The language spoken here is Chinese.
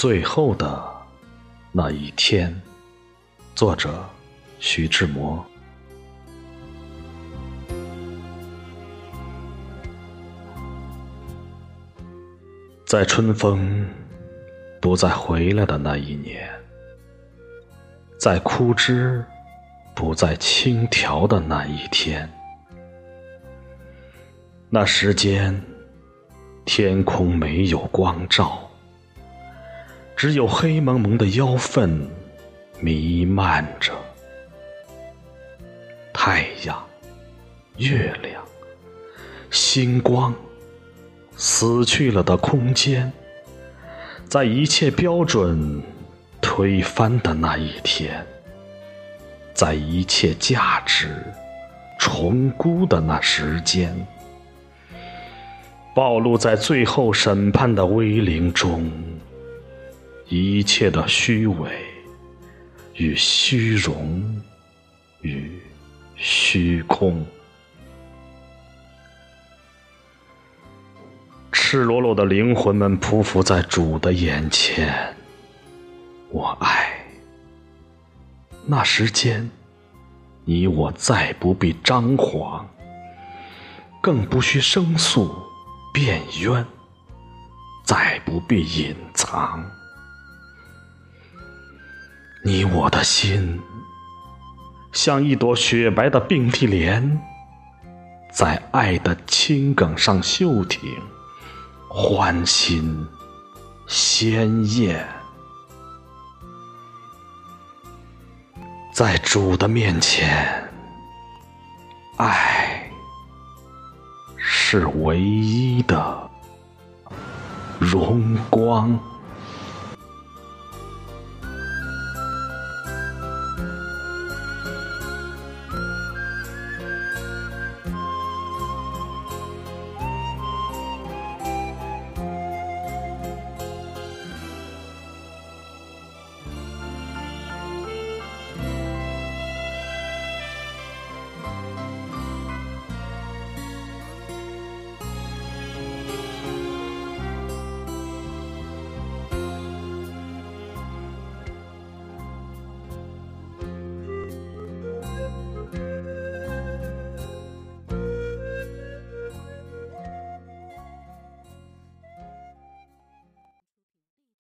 最后的那一天，作者徐志摩。在春风不再回来的那一年，在枯枝不再轻条的那一天，那时间，天空没有光照。只有黑蒙蒙的妖氛弥漫着，太阳、月亮、星光，死去了的空间，在一切标准推翻的那一天，在一切价值重估的那时间，暴露在最后审判的威灵中。一切的虚伪与虚荣与虚空，赤裸裸的灵魂们匍匐在主的眼前。我爱那时间，你我再不必张狂，更不需申诉辩冤，再不必隐藏。你我的心，像一朵雪白的并蒂莲，在爱的青梗上秀挺，欢欣鲜艳，在主的面前，爱是唯一的荣光。